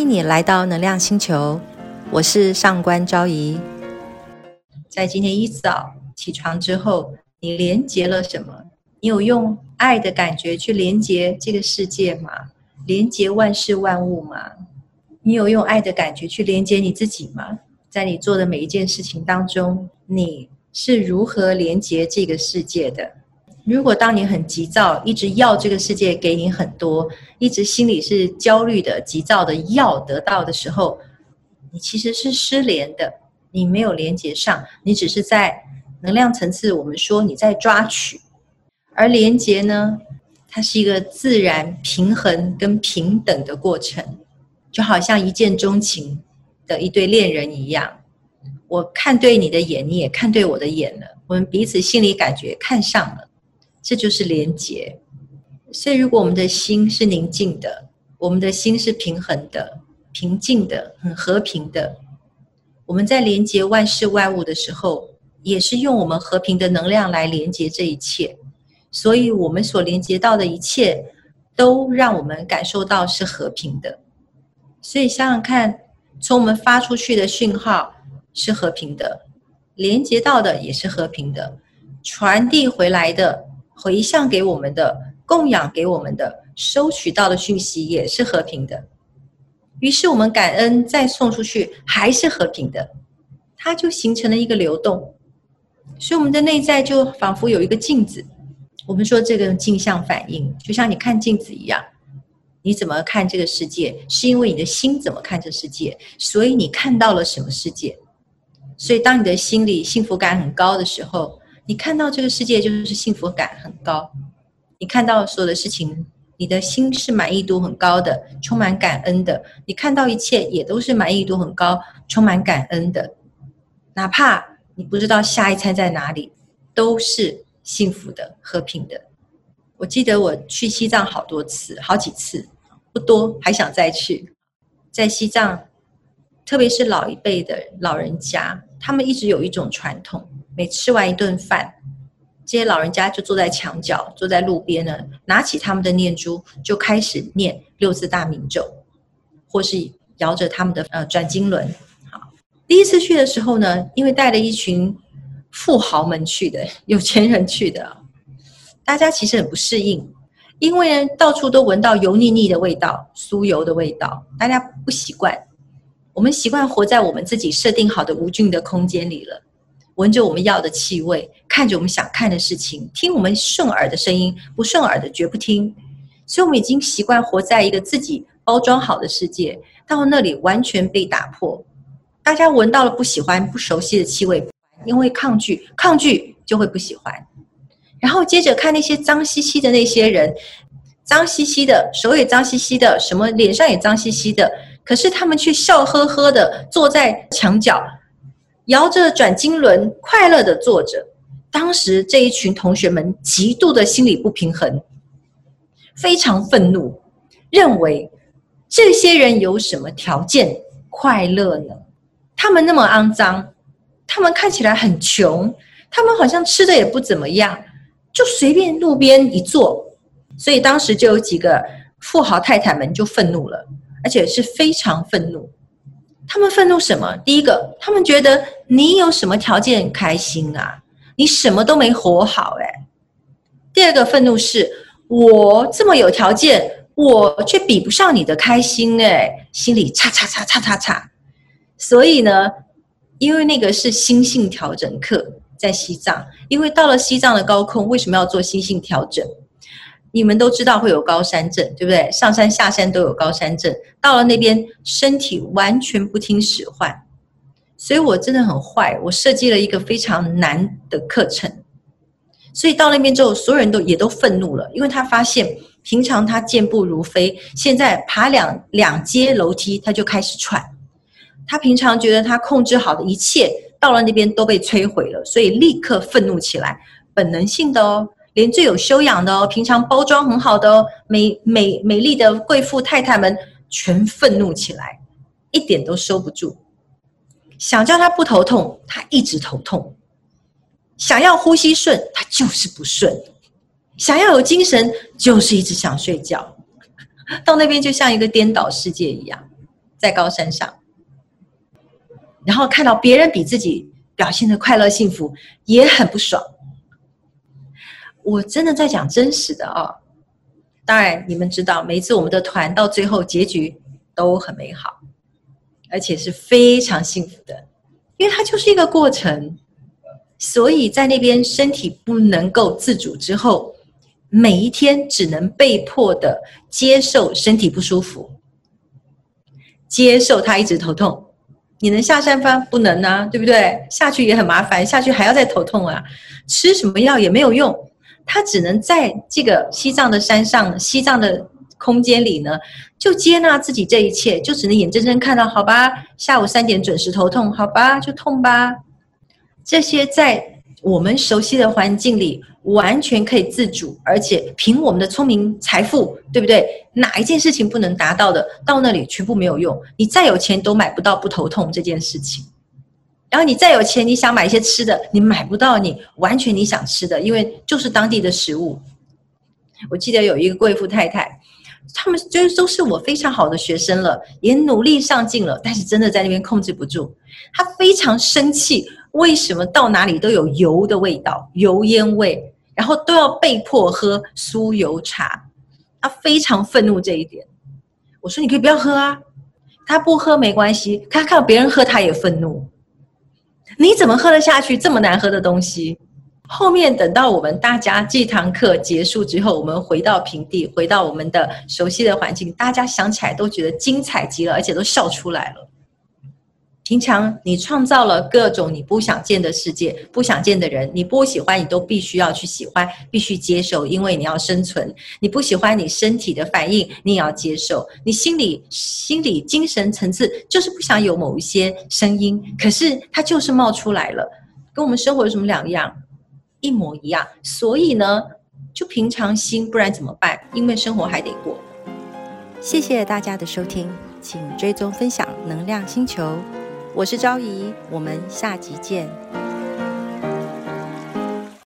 欢迎你来到能量星球，我是上官昭仪。在今天一早起床之后，你连接了什么？你有用爱的感觉去连接这个世界吗？连接万事万物吗？你有用爱的感觉去连接你自己吗？在你做的每一件事情当中，你是如何连接这个世界的？如果当你很急躁，一直要这个世界给你很多，一直心里是焦虑的、急躁的要得到的时候，你其实是失联的，你没有连接上，你只是在能量层次，我们说你在抓取，而连接呢，它是一个自然平衡跟平等的过程，就好像一见钟情的一对恋人一样，我看对你的眼，你也看对我的眼了，我们彼此心里感觉看上了。这就是连结，所以如果我们的心是宁静的，我们的心是平衡的、平静的、很和平的，我们在连接万事万物的时候，也是用我们和平的能量来连接这一切。所以，我们所连接到的一切，都让我们感受到是和平的。所以，想想看，从我们发出去的讯号是和平的，连接到的也是和平的，传递回来的。回向给我们的、供养给我们的、收取到的讯息也是和平的。于是我们感恩再送出去还是和平的，它就形成了一个流动。所以我们的内在就仿佛有一个镜子。我们说这个镜像反应，就像你看镜子一样。你怎么看这个世界，是因为你的心怎么看这世界，所以你看到了什么世界。所以当你的心里幸福感很高的时候。你看到这个世界就是幸福感很高，你看到所有的事情，你的心是满意度很高的，充满感恩的。你看到一切也都是满意度很高，充满感恩的。哪怕你不知道下一餐在哪里，都是幸福的、和平的。我记得我去西藏好多次，好几次，不多，还想再去。在西藏，特别是老一辈的老人家，他们一直有一种传统。每吃完一顿饭，这些老人家就坐在墙角，坐在路边呢，拿起他们的念珠，就开始念六字大明咒，或是摇着他们的呃转经轮。好，第一次去的时候呢，因为带了一群富豪们去的，有钱人去的，大家其实很不适应，因为呢到处都闻到油腻腻的味道，酥油的味道，大家不习惯。我们习惯活在我们自己设定好的无菌的空间里了。闻着我们要的气味，看着我们想看的事情，听我们顺耳的声音，不顺耳的绝不听。所以，我们已经习惯活在一个自己包装好的世界，到那里完全被打破。大家闻到了不喜欢、不熟悉的气味，因为抗拒，抗拒就会不喜欢。然后接着看那些脏兮兮的那些人，脏兮兮的，手也脏兮兮的，什么脸上也脏兮兮的，可是他们却笑呵呵的坐在墙角。摇着转经轮，快乐的坐着。当时这一群同学们极度的心理不平衡，非常愤怒，认为这些人有什么条件快乐呢？他们那么肮脏，他们看起来很穷，他们好像吃的也不怎么样，就随便路边一坐。所以当时就有几个富豪太太们就愤怒了，而且是非常愤怒。他们愤怒什么？第一个，他们觉得你有什么条件开心啊？你什么都没活好哎。第二个愤怒是，我这么有条件，我却比不上你的开心哎，心里叉叉叉叉叉叉。所以呢，因为那个是心性调整课，在西藏，因为到了西藏的高空，为什么要做心性调整？你们都知道会有高山症，对不对？上山下山都有高山症，到了那边身体完全不听使唤，所以我真的很坏。我设计了一个非常难的课程，所以到那边之后，所有人都也都愤怒了，因为他发现平常他健步如飞，现在爬两两阶楼梯他就开始喘。他平常觉得他控制好的一切，到了那边都被摧毁了，所以立刻愤怒起来，本能性的哦。连最有修养的哦，平常包装很好的哦，美美美丽的贵妇太太们全愤怒起来，一点都收不住。想叫他不头痛，他一直头痛；想要呼吸顺，他就是不顺；想要有精神，就是一直想睡觉。到那边就像一个颠倒世界一样。在高山上，然后看到别人比自己表现的快乐幸福，也很不爽。我真的在讲真实的啊！当然，你们知道，每次我们的团到最后结局都很美好，而且是非常幸福的，因为它就是一个过程。所以在那边身体不能够自主之后，每一天只能被迫的接受身体不舒服，接受他一直头痛。你能下山吗？不能啊，对不对？下去也很麻烦，下去还要再头痛啊，吃什么药也没有用。他只能在这个西藏的山上、西藏的空间里呢，就接纳自己这一切，就只能眼睁睁看到，好吧，下午三点准时头痛，好吧，就痛吧。这些在我们熟悉的环境里完全可以自主，而且凭我们的聪明财富，对不对？哪一件事情不能达到的，到那里全部没有用。你再有钱都买不到不头痛这件事情。然后你再有钱，你想买一些吃的，你买不到你完全你想吃的，因为就是当地的食物。我记得有一个贵妇太太，他们就是都是我非常好的学生了，也努力上进了，但是真的在那边控制不住，她非常生气。为什么到哪里都有油的味道、油烟味，然后都要被迫喝酥油茶？他非常愤怒这一点。我说：“你可以不要喝啊，他不喝没关系。他看到别人喝，他也愤怒。你怎么喝得下去这么难喝的东西？”后面等到我们大家这堂课结束之后，我们回到平地，回到我们的熟悉的环境，大家想起来都觉得精彩极了，而且都笑出来了。平常你创造了各种你不想见的世界，不想见的人，你不喜欢你都必须要去喜欢，必须接受，因为你要生存。你不喜欢你身体的反应，你也要接受。你心里、心理、精神层次就是不想有某一些声音，可是它就是冒出来了，跟我们生活有什么两样？一模一样。所以呢，就平常心，不然怎么办？因为生活还得过。谢谢大家的收听，请追踪分享能量星球。我是昭仪，我们下集见。